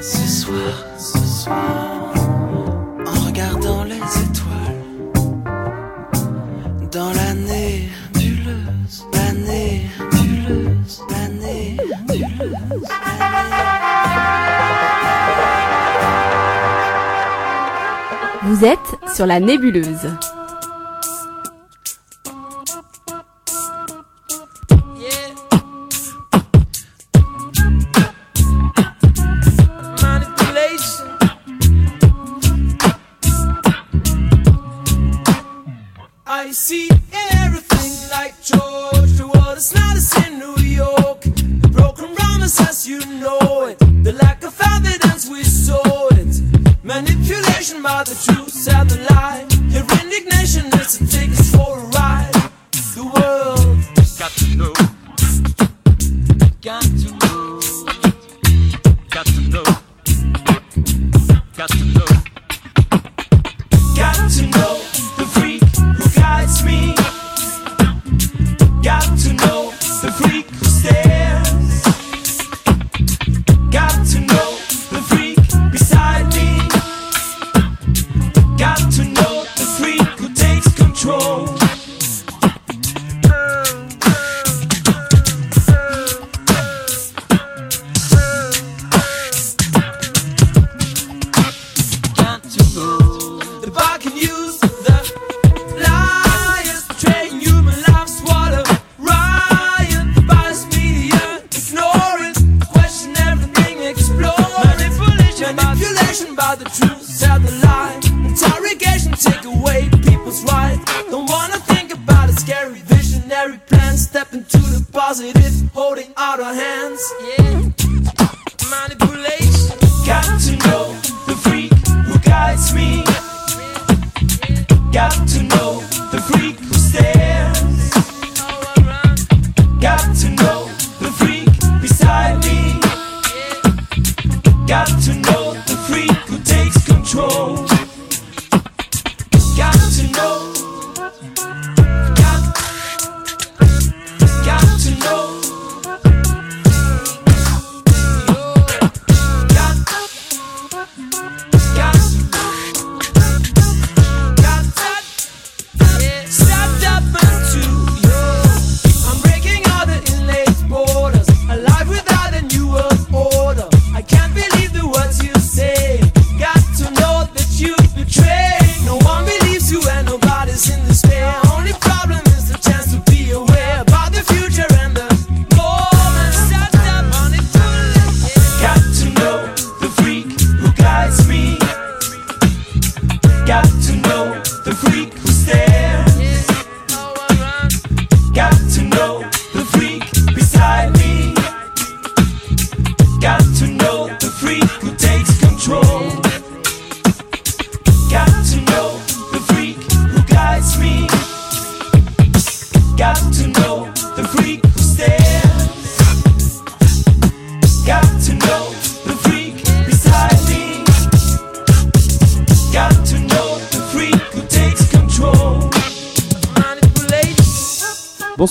Ce soir, ce soir, en regardant les étoiles, dans la nébuleuse, la nébuleuse, la nébuleuse, Vous êtes sur la nébuleuse.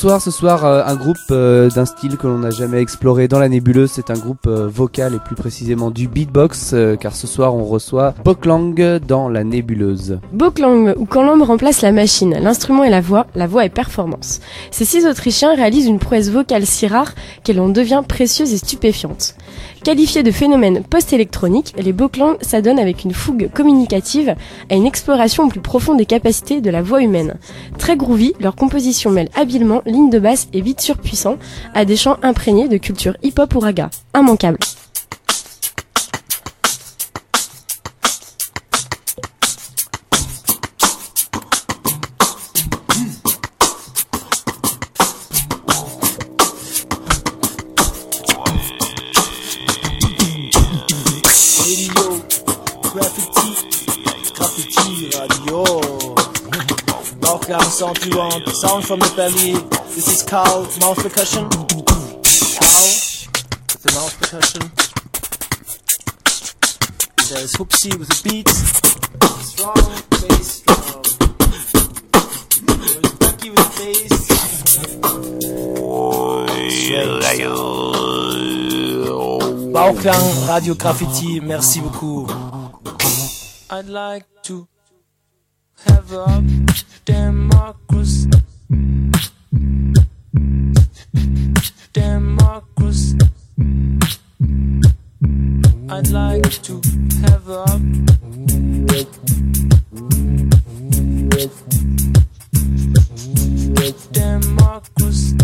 Ce soir euh, un groupe euh, d'un style que l'on n'a jamais exploré dans la nébuleuse, c'est un groupe euh, vocal et plus précisément du beatbox, car ce soir on reçoit Boklang dans la nébuleuse. Boklang, ou quand l'homme remplace la machine, l'instrument et la voix, la voix est performance. Ces six Autrichiens réalisent une prouesse vocale si rare qu'elle en devient précieuse et stupéfiante. Qualifiés de phénomène post-électronique, les Boklang s'adonnent avec une fougue communicative à une exploration plus profonde des capacités de la voix humaine. Très groovy, leur composition mêle habilement lignes de basse et beats surpuissants à des chants imprégnés de culture hip-hop ou raga. Immanquable. Sound you want, sound from the belly. This is Carl, mouth percussion. Carl, with the mouth percussion. There's Hoopsie with the beat. Strong bass drum. There's Ducky with the bass. Bien Radio Graffiti. Merci beaucoup. I'd like have a democracy. Democracy. I'd like to have a democracy.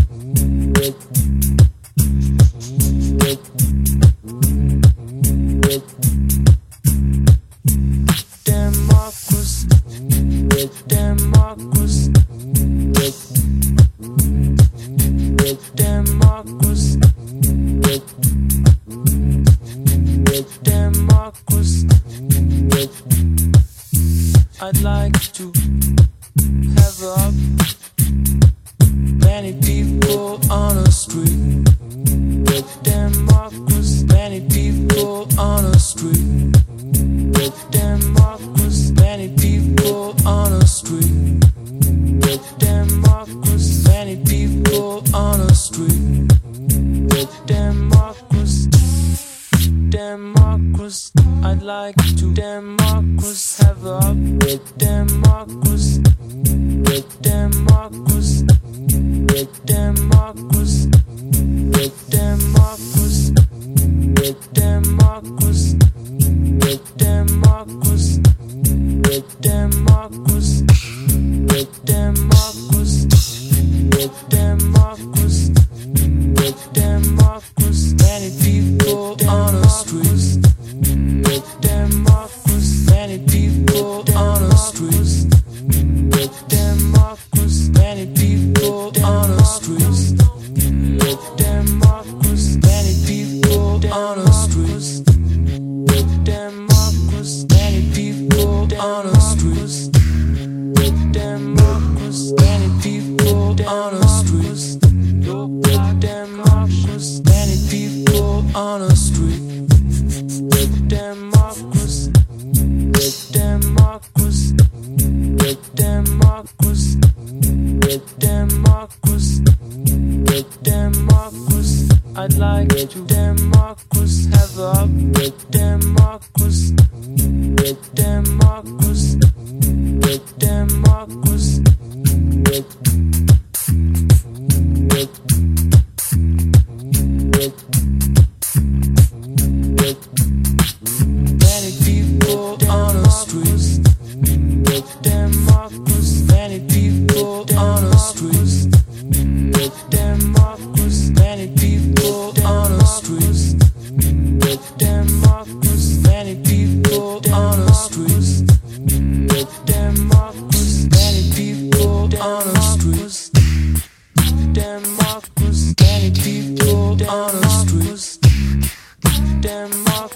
Denmark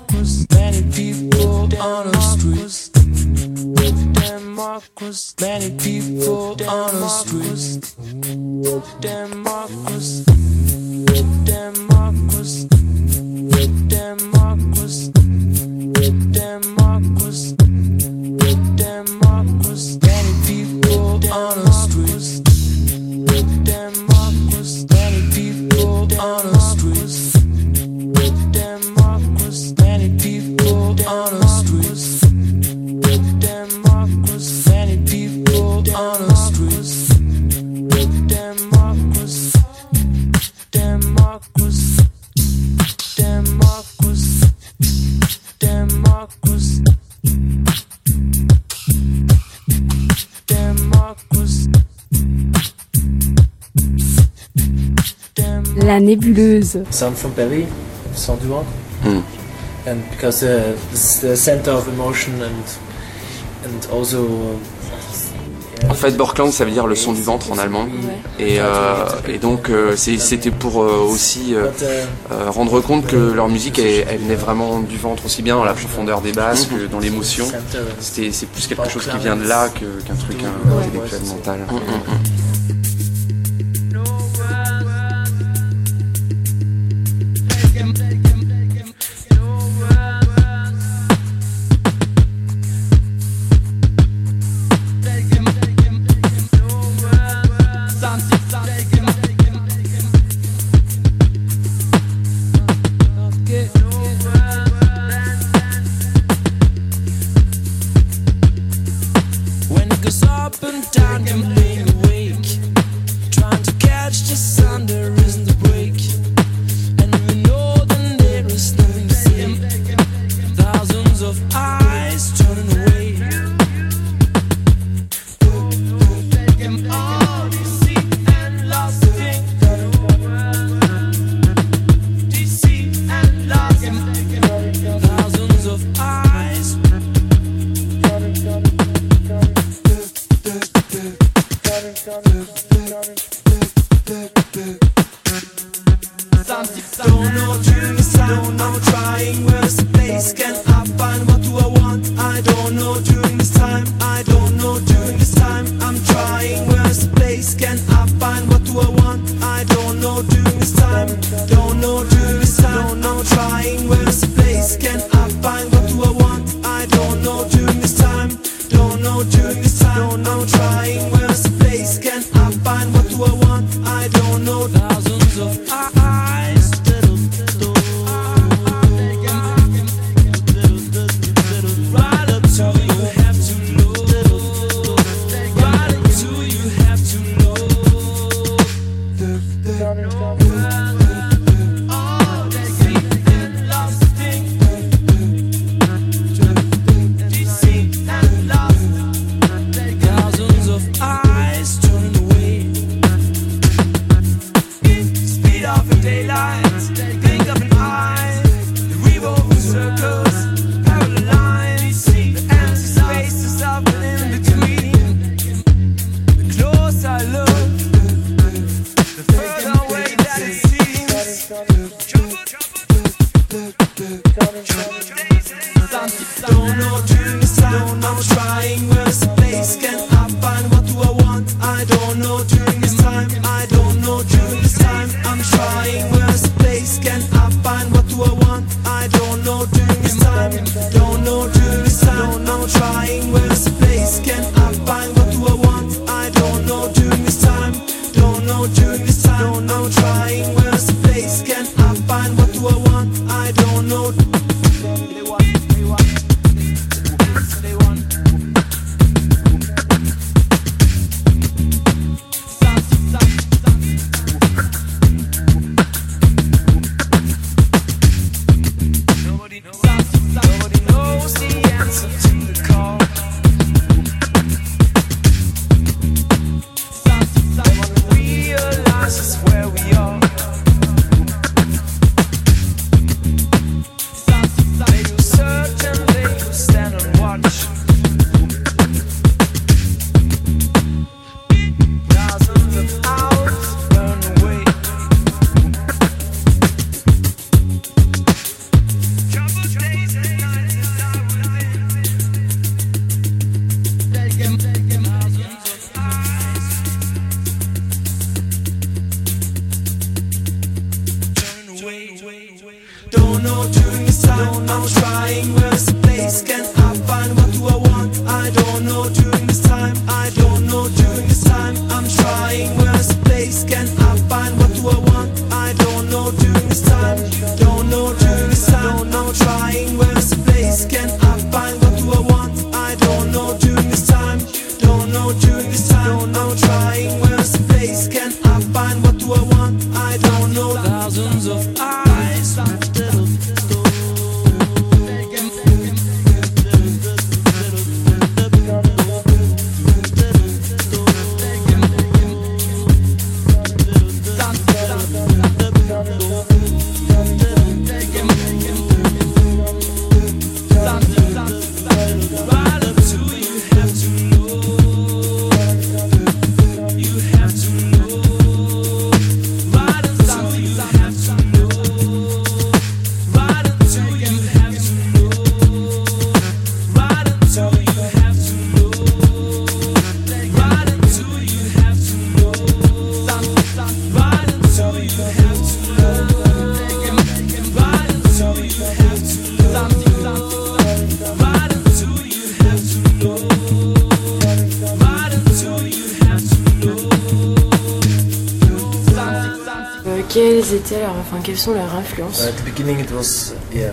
many people on the streets. Denmark was many people on the streets. Denmark was nébuleuse. So I'm from Berry. Hmm. And because uh, this the center of emotion and and also. uh, En fait, Borklang, ça veut dire le son du ventre en allemand. Et, euh, et donc, euh, c'était pour euh, aussi euh, uh, rendre compte que leur musique, elle, elle venait vraiment du ventre aussi bien dans la profondeur des basses que dans l'émotion. c'est plus quelque chose qui vient de là qu'un truc intellectuel, mental. quelles étaient leurs, enfin, quelles sont leurs influences At the beginning it was, yeah,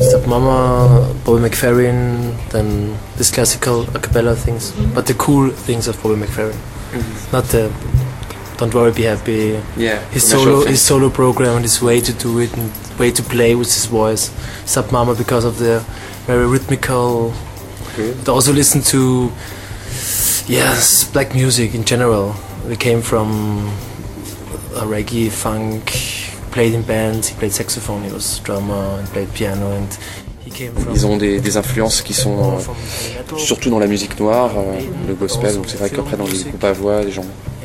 Stepmama, Bobby McFerrin, then this classical a cappella things, mm -hmm. but the cool things of Bobby McFerrin, mm -hmm. not the Don't Worry Be Happy, yeah, his solo, his solo program and his way to do it and way to play with his voice. Stepmama because of the very rhythmical. Okay. But also listen to yes, black music in general. We came from reggae, funk, played in bands, he played saxophone, he was drummer, and played piano and ils ont des, influences qui sont euh, surtout dans la musique noire, euh, le gospel. Donc c'est vrai qu'après dans les groupes à voix, les gens,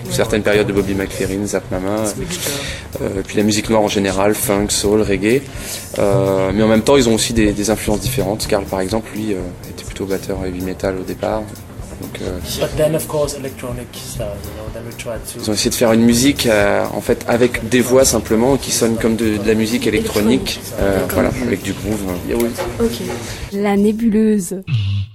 certaines périodes de Bobby McFerrin, Zap Mama, euh, puis la musique noire en général, funk, soul, reggae. Euh, mais en même temps, ils ont aussi des, des influences différentes. Carl, par exemple, lui, était plutôt batteur heavy metal au départ. Donc, euh, But then, of course, electronic style, you know, then we tried to. ils ont essayé de faire une musique euh, en fait avec des voix simplement qui sonnent comme de, de la musique électronique, euh, voilà, avec du groove. Ok. La nébuleuse. Et à la base,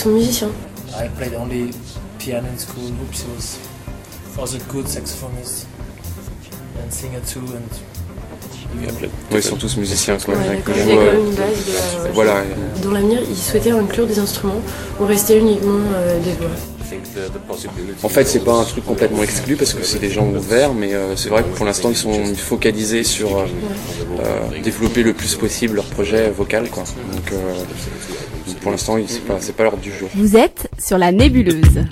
sont musiciens. I played only piano in school. Oops, was was a good saxophonist and singer too. And Oui, ils sont tous musiciens. Ouais, quand même une base de. ouais. Voilà. Dans l'avenir, ils souhaitaient inclure des instruments ou rester uniquement euh, des voix. En fait, c'est pas un truc complètement exclu parce que c'est des gens ouverts, mais euh, c'est vrai que pour l'instant, ils sont focalisés sur euh, euh, développer le plus possible leur projet vocal, quoi. Donc, euh, donc pour l'instant, c'est pas, c'est pas l'ordre du jour. Vous êtes sur la nébuleuse.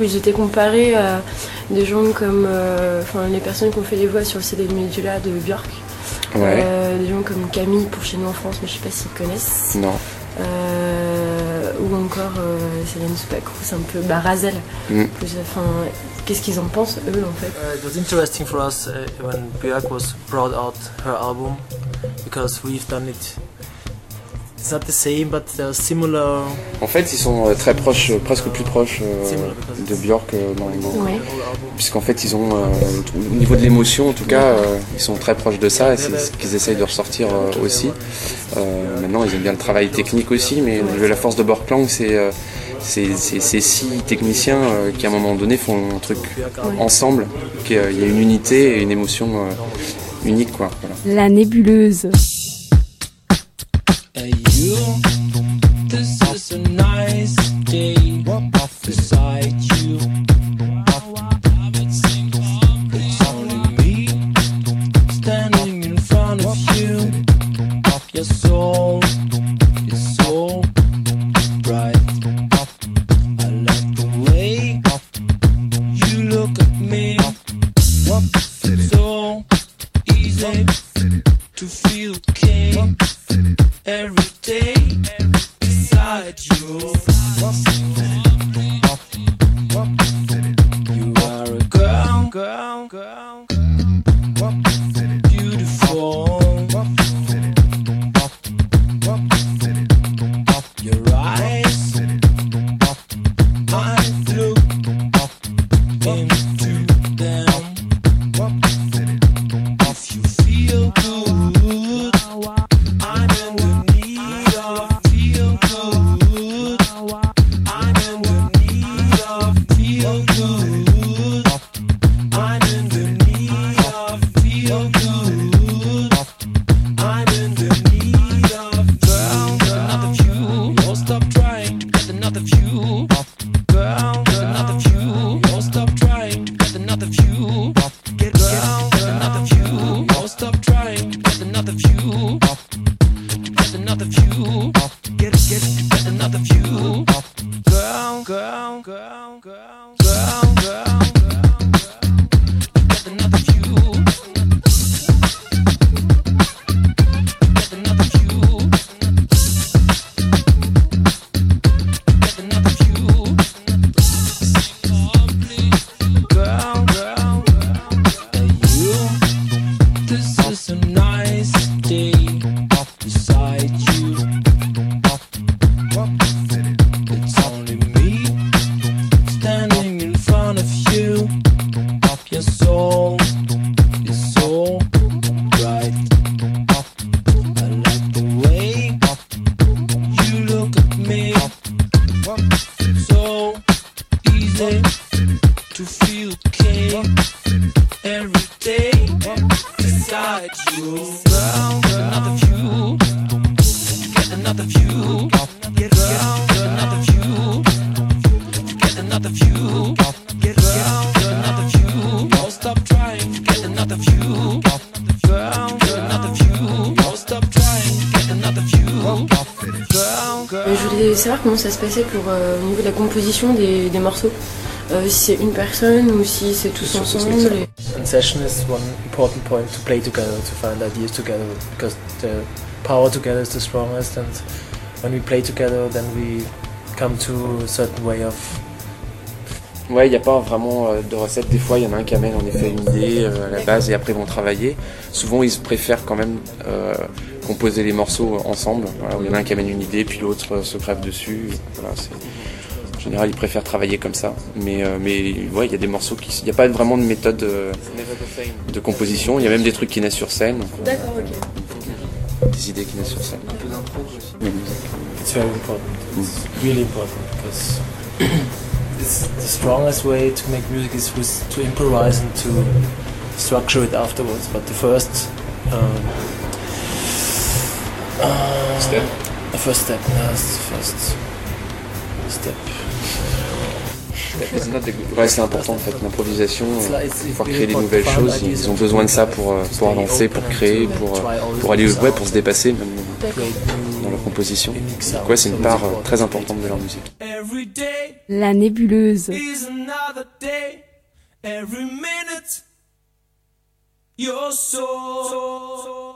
Où ils étaient comparés à des gens comme euh, enfin, les personnes qui ont fait les voix sur le CD de Medula de Björk. Ouais. Euh, des gens comme Camille pour chez nous en France, mais je sais pas s'ils connaissent. Non. Euh, ou encore euh, Céline Soupacrous, un peu bah, Razel. Mm. Enfin, Qu'est-ce qu'ils en pensent eux en fait? Uh, it was interesting for us uh, when Björk was brought out her album because we've done it. It's not the same, but they're similar. En fait, ils sont euh, très proches, euh, presque plus proches euh, de Björk euh, dans, Ouais. puisqu'en fait ils ont euh, au niveau de l'émotion en tout cas euh, ils sont très proches de ça et c'est ce qu'ils essayent de ressortir euh, aussi Euh, maintenant ils aiment bien le travail technique aussi mais la force de Borklang c'est euh, ces six techniciens euh, qui à un moment donné font un truc ensemble qu'il y a une unité et une émotion euh, unique quoi voilà. La nébuleuse. Hey you, passait pour euh, au niveau de la composition des, des morceaux. Euh, si c'est une personne ou si c'est tous ensemble. And session is one important point to play together, to find ideas together, because the power together is the strongest. And when we play together, then we come to a certain way of Ouais, il n'y a pas vraiment euh, de recette. Des fois, il y en a un qui amène en effet une idée euh, à la base et après ils vont travailler. Souvent, ils préfèrent quand même euh, composer les morceaux ensemble. Voilà, où il y en a un qui amène une idée, puis l'autre euh, se crève dessus. Voilà, en général, ils préfèrent travailler comme ça. Mais, euh, mais ouais, il y a des morceaux qui. Il n'y a pas vraiment de méthode euh, de composition. Il y a même des trucs qui naissent sur scène. D'accord, ok. Des idées qui naissent sur scène. It's very important. It's really important because it's the strongest way to make music is with, to improvise and to structure it afterwards. But the first um, uh, Step. the first step, yes, the first step. Ouais, c'est important en fait, l'improvisation, It's euh, pouvoir créer des important nouvelles choses, ils ont besoin de to- ça pour, euh, pour avancer, pour créer, pour, euh, always pour aller ouais, pour se dépasser même dans leur composition. Donc ouais, c'est une part très importante de leur musique. Every day La nébuleuse. is another day. Every minute, your soul.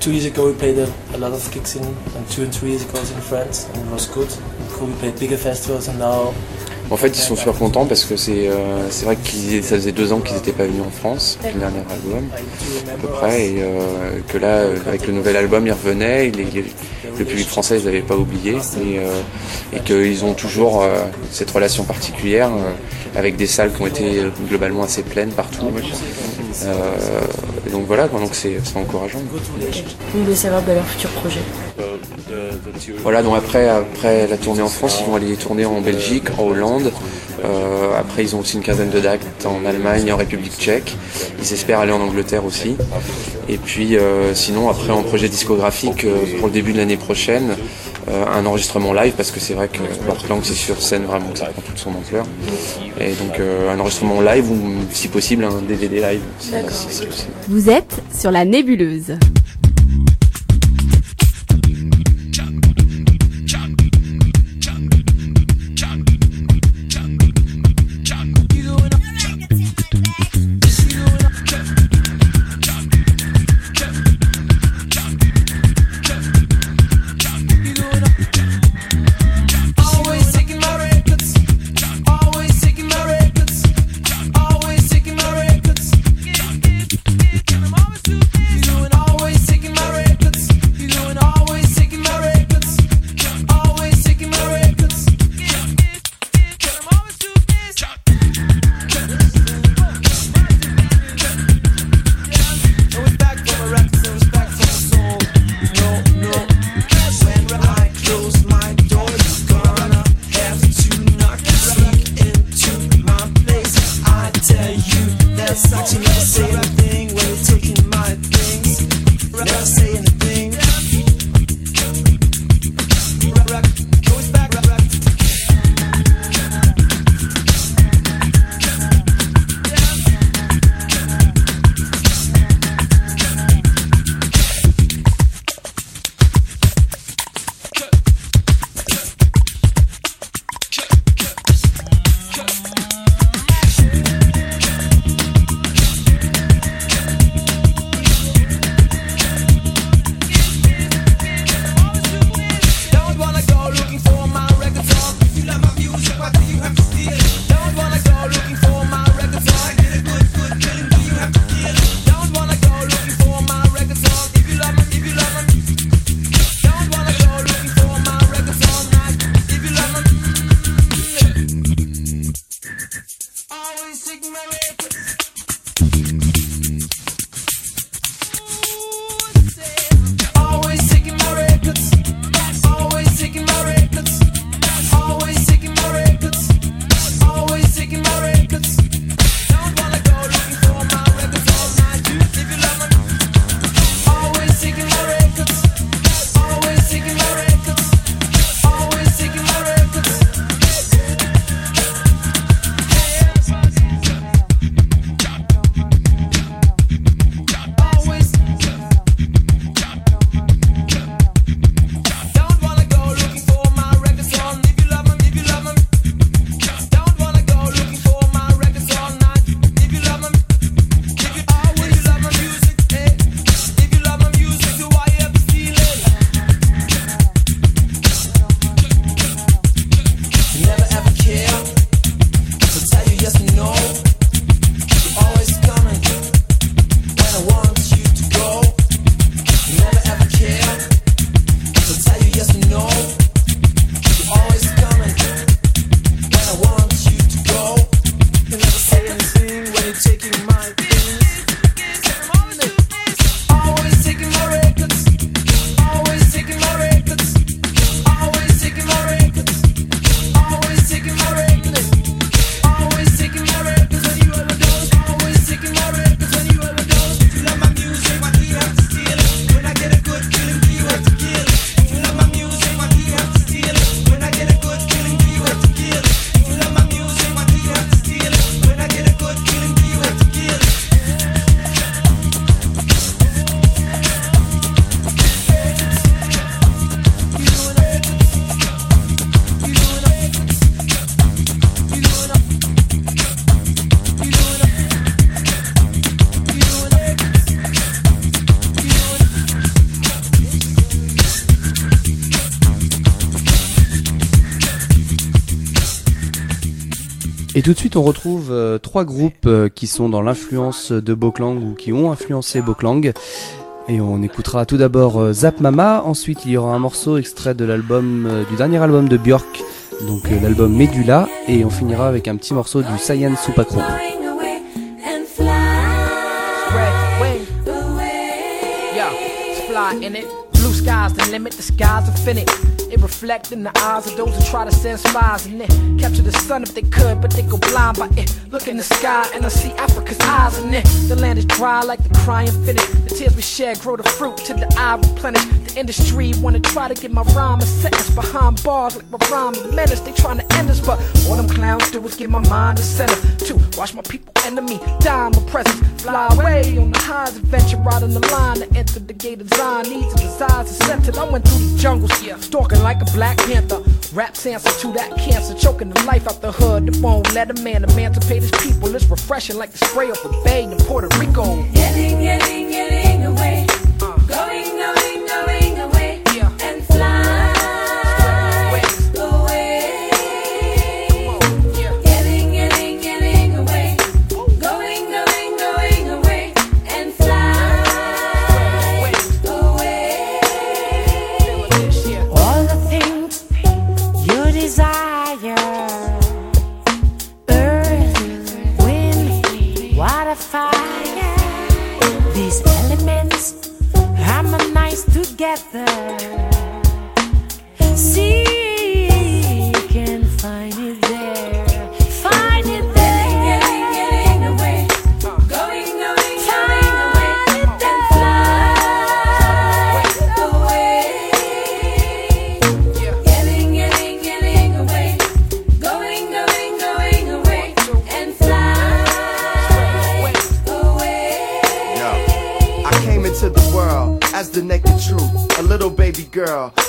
two years ago we played a, lot of in and two and three years ago in France and was good. En fait, ils sont super contents parce que c'est euh, vrai que ça faisait deux ans qu'ils n'étaient pas venus en France, le dernier album, à peu près, et euh, que là, euh, avec le nouvel album, ils revenaient, le public français, ils n'avaient pas oublié, et, euh, et qu'ils ont toujours euh, cette relation particulière avec des salles qui ont été globalement assez pleines partout. Euh, donc voilà, donc c'est encourageant. Savoir de leurs futurs projets Voilà, donc après, après la tournée en France, ils vont aller tourner en Belgique, en Hollande. Euh, après, ils ont aussi une quinzaine de dates en Allemagne en République tchèque. Ils espèrent aller en Angleterre aussi. Et puis, euh, sinon, après, en projet discographique, pour le début de l'année prochaine, euh, un enregistrement live parce que c'est vrai que Portland c'est sur scène vraiment que ça prend toute son ampleur. Et donc euh, un enregistrement live ou si possible un DVD live. Si, si, si, vous êtes sur la nébuleuse. tout de suite, on retrouve euh, trois groupes euh, qui sont dans l'influence de Boklang ou qui ont influencé Boklang. Et on écoutera tout d'abord euh, Zap Mama, ensuite il y aura un morceau extrait de l'album du dernier album de Björk, donc l'album Medulla, et on finira avec un petit morceau du Saiyan Supakro. It. Blue skies the limit, the sky's infinite. It reflect in the eyes of those who try to send spies and it. Capture the sun if they could, but they go blind by it. Look in the sky and I see Africa's eyes in it. The land is dry like the crying finish. The tears we shed grow the fruit till the eye replenish. The industry wanna try to get my rhyme a sentence behind bars like my rhyme a menace. They trying to end us, but all them clowns do is give my mind a center. To watch my people enemy die my presence. Fly away on the highs adventure, on the line to enter the gate of Zion. Needs and desires are centered. I went through the jungles, yeah, stalking like a black panther. Rap's answer to that cancer, choking the life out the hood. The won't let a man emancipate his people. It's refreshing like the spray off a bay in Puerto Rico. Getting, getting, getting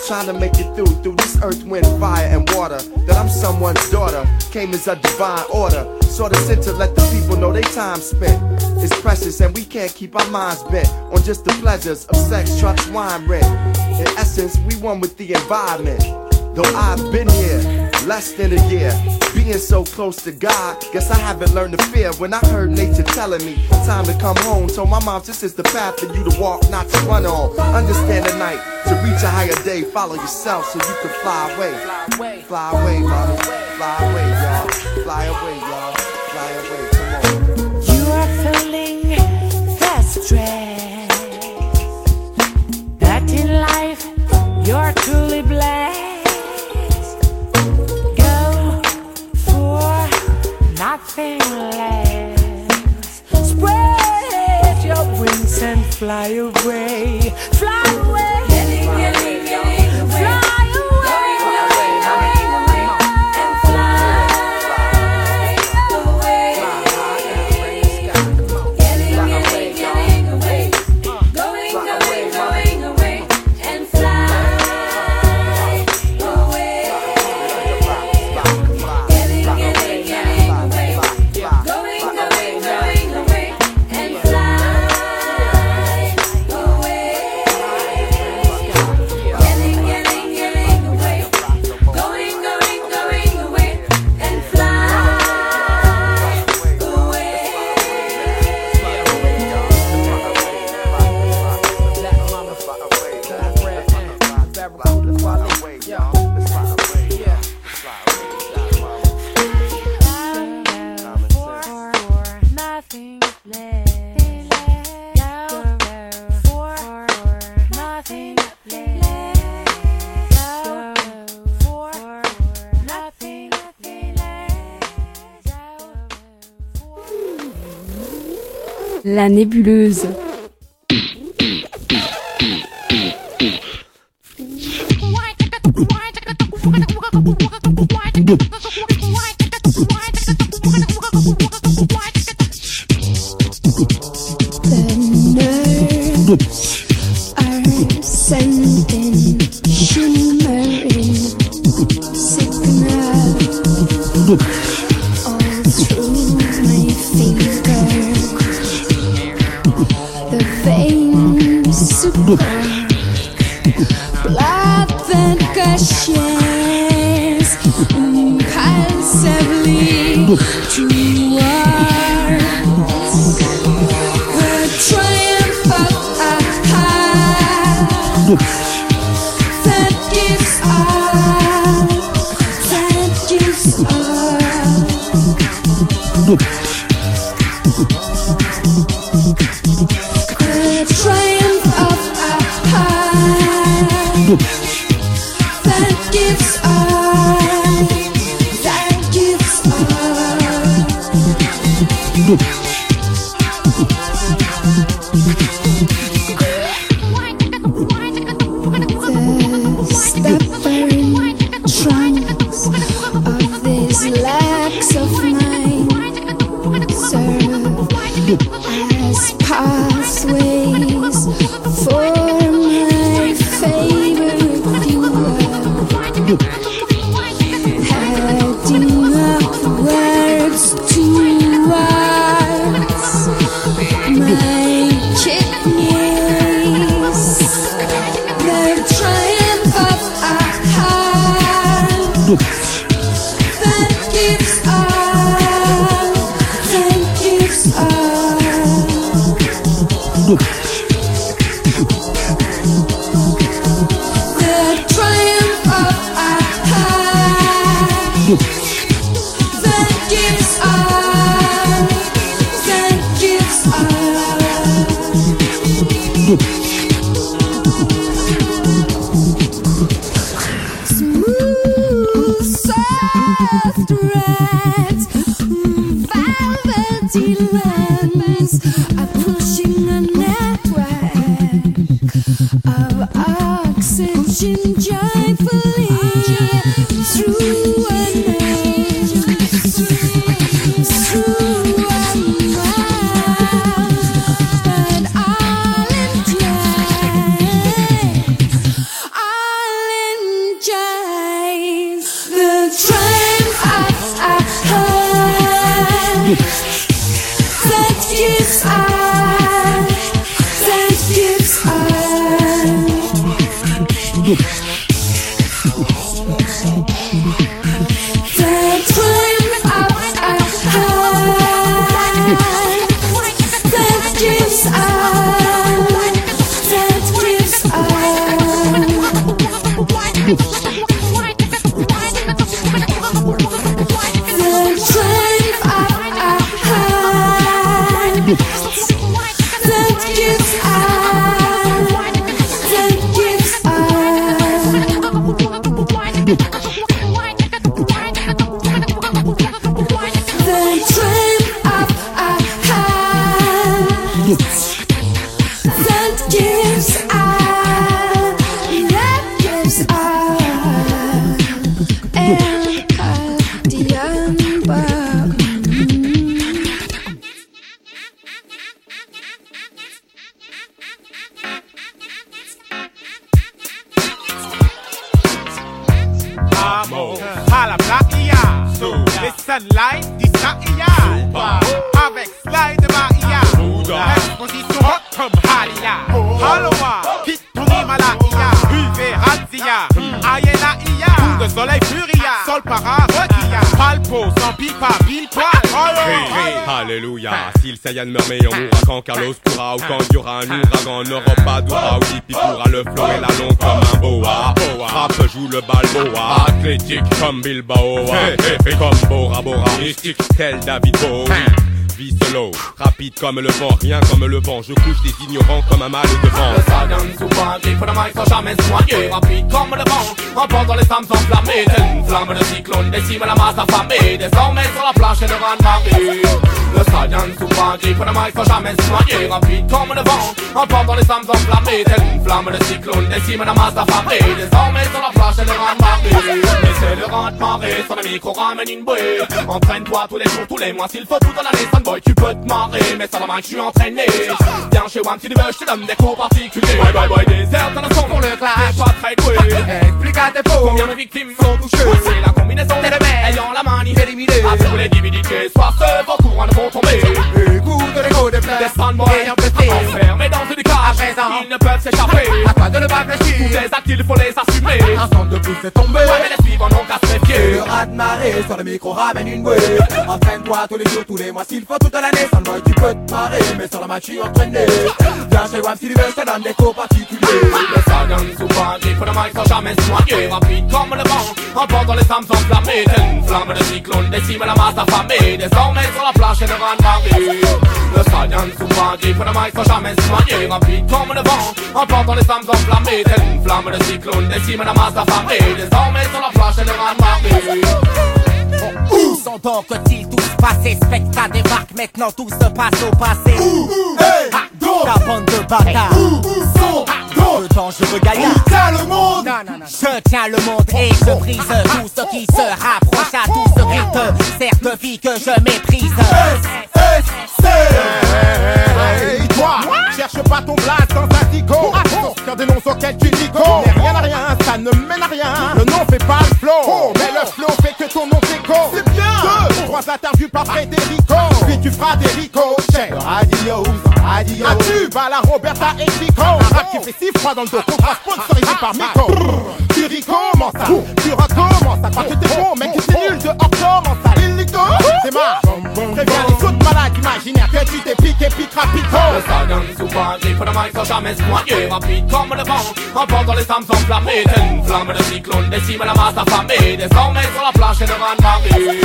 trying to make it through through this earth, wind, fire, and water. That I'm someone's daughter came as a divine order, sort of sent to let the people know they time spent is precious, and we can't keep our minds bent on just the pleasures of sex, trucks, wine, rent. In essence, we one with the environment. Though I've been here less than a year, being so close to God, guess I haven't learned to fear. When I heard nature telling me time to come home, told my mom this is the path for you to walk, not to run on. Understand the night to reach a higher day, follow yourself so you can fly away. Fly away, mama. Fly away, y'all. Fly away, y'all. Fly away, come on. You are feeling stress that in life you're truly blessed. Nothing less. Spread your wings and fly away. Fly away. Getting, getting, La nébuleuse. Group. Meurt, mais on mourra quand Carlos pourra ou quand y aura un ouragan. N'aura pas d'aura ou pourra le flot et la longue comme un boa. Rap joue le balboa. Athlétique comme Bilbao. Et comme Bora Bora. Mystique tel David Bowie. Vie solo, rapide comme le vent, rien comme le vent. Je couche les ignorants comme un mal de vent. Le Saiyan souvent griffe de main sans jamais soigner Rapide comme le vent, emportant les âmes enflammées. Une flamme de cyclone décime la masse affamée. Désormais sur la planche et le rang marée. Le Saiyan souvent griffe de main sans jamais soigner Rapide comme le vent, emportant les âmes enflammées. Une flamme de cyclone décime la masse affamée. Désormais sur la planche et le rang marée. Mais c'est le rang marée, sur le micro ramène une bouée. Entraîne-toi tous les jours, tous les mois, s'il faut tout dans l'année Sunboy, tu peux te marrer, mais ça la main que je suis entraîné. Viens chez tu veux, je te donne des cours particuliers. Bye bye bye, désert dans le son pour le clash. Pas très doué, explique à tes faux. Combien de victimes sont touchées? C'est la combinaison des rebelles ayant la manie éliminée À tous les divinités, soit ceux vos courants ne vont tomber. Écoute goûts des plaies Des fanboys ayant pété Enfermés dans une ils ne peuvent s'échapper. À toi de ne pas réfléchir, tous les actes il faut les assumer. Un centre de plus est tombé, ouais, mais les suivants n'ont qu'à se méfier. Le rat de marée sur le micro ramène une bouée. Entraîne-toi tous les jours, tous les mois, s'il faut toute l'année. Sans le boy tu peux te marrer, mais sur la match tu entraîné. Viens chez WAM si tu veux, je te donne des cours particuliers. Le stallion souvent dit pour le mic sans jamais noyer Rapide comme le vent, emportant les âmes enflammées. Une flamme de cyclone décime la masse affamée. Désormais sur la planche et le rang de marée. Le stallion souvent dit pour le mic sans jamais noyer Rapide comme le vent, emportant les âmes enflammées Telle une flamme de cyclone. Décime la masse affamée Désormais sur la planche et le rang de marée Où sont donc-ils tous passés Spectre débarque, maintenant tout se passe au passé. Ah, Ta bande de bâtards Le temps je regagne Tiens le monde? Non, non, non. Je tiens le monde et je brise tout ce qui se rapproche à tout ce qui te sert de vie que je méprise Hey, toi, cherche pas ton place dans un dico. Qu'un dénonce auquel tu nico. Mais rien à rien, ça ne mène à rien. Le nom fait pas le flow, mais le flow fait que ton nom s'écho. C'est bien. Deux, trois interviews par Frédérico. Puis tu feras des ricochets. Radio, radio. Un tube à la Roberta et Chico? Un rap qui fait si froid dans le dos. Contrat sponsorisé par Miko. Tu recommences ça, tu recommences ça. Crois que t'es bon, mec, que t'es nul dehors, comment ça? Illico, c'est marre. Préviens les autres malades imaginaires que tu t'es piqué, pique rapido. Le souvent dit pour le mic sans jamais se noyer Rapide comme le vent, emportant les âmes enflammées une flamme de cyclone décime la masse affamée Désormais sur la planche et le rang de marée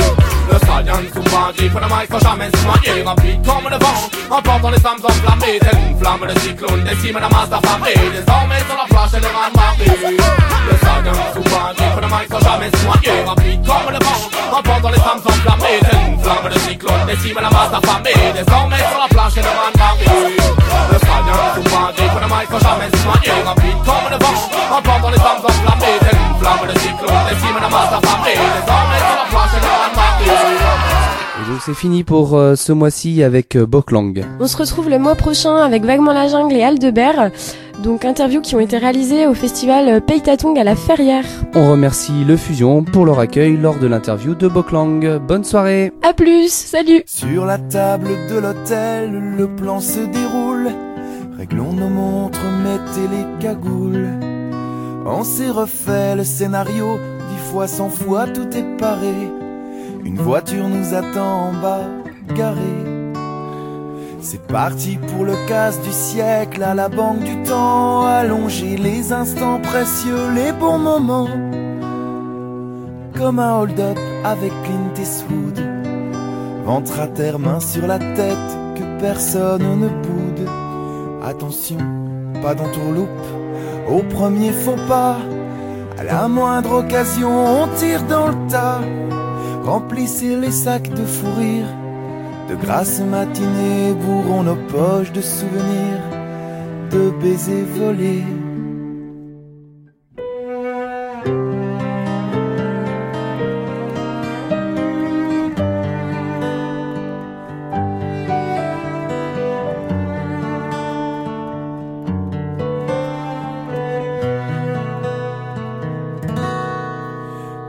Le souvent dit pour le mic sans jamais se noyer Rapide comme le vent, emportant les âmes enflammées une flamme de cyclone décime la masse affamée Désormais sur la planche et le rang de marée Le souvent dit pour le mic sans jamais se noyer Rapide comme le vent, emportant les âmes enflammées une flamme de cyclone décime la masse affamée C'est fini pour euh, ce mois-ci avec euh, Boklang. On se retrouve le mois prochain avec Vaguement la jungle et Aldebert. Donc interviews qui ont été réalisées au festival Peytatong à la Ferrière. On remercie le Fusion pour leur accueil lors de l'interview de Boklang. Bonne soirée À plus, salut Sur la table de l'hôtel, le plan se déroule. Réglons nos montres, mettez les cagoules. On s'est refait le scénario, dix fois, cent fois, tout est paré. Une voiture nous attend en bas, garée. C'est parti pour le casse du siècle à la banque du temps. Allonger les instants précieux, les bons moments. Comme un hold-up avec Clint Eastwood. Ventre à terre, main sur la tête, que personne ne boude. Attention, pas d'entourloupe, au premier faux pas. À la moindre occasion, on tire dans le tas. Remplissez les sacs de fou rire. De grasses matinées bourrons nos poches de souvenirs, de baisers volés.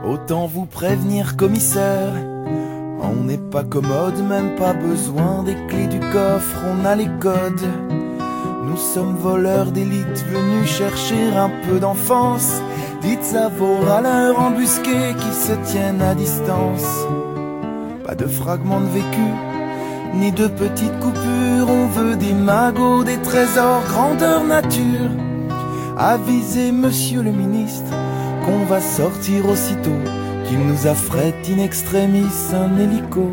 Autant vous prévenir, commissaire. On n'est pas commode, même pas besoin des clés du coffre, on a les codes. Nous sommes voleurs d'élite venus chercher un peu d'enfance. Dites à vos râleurs embusqués qui se tiennent à distance. Pas de fragments de vécu, ni de petites coupures. On veut des magots, des trésors, grandeur nature. Avisez monsieur le ministre qu'on va sortir aussitôt qu'il nous affrète in extremis un hélico.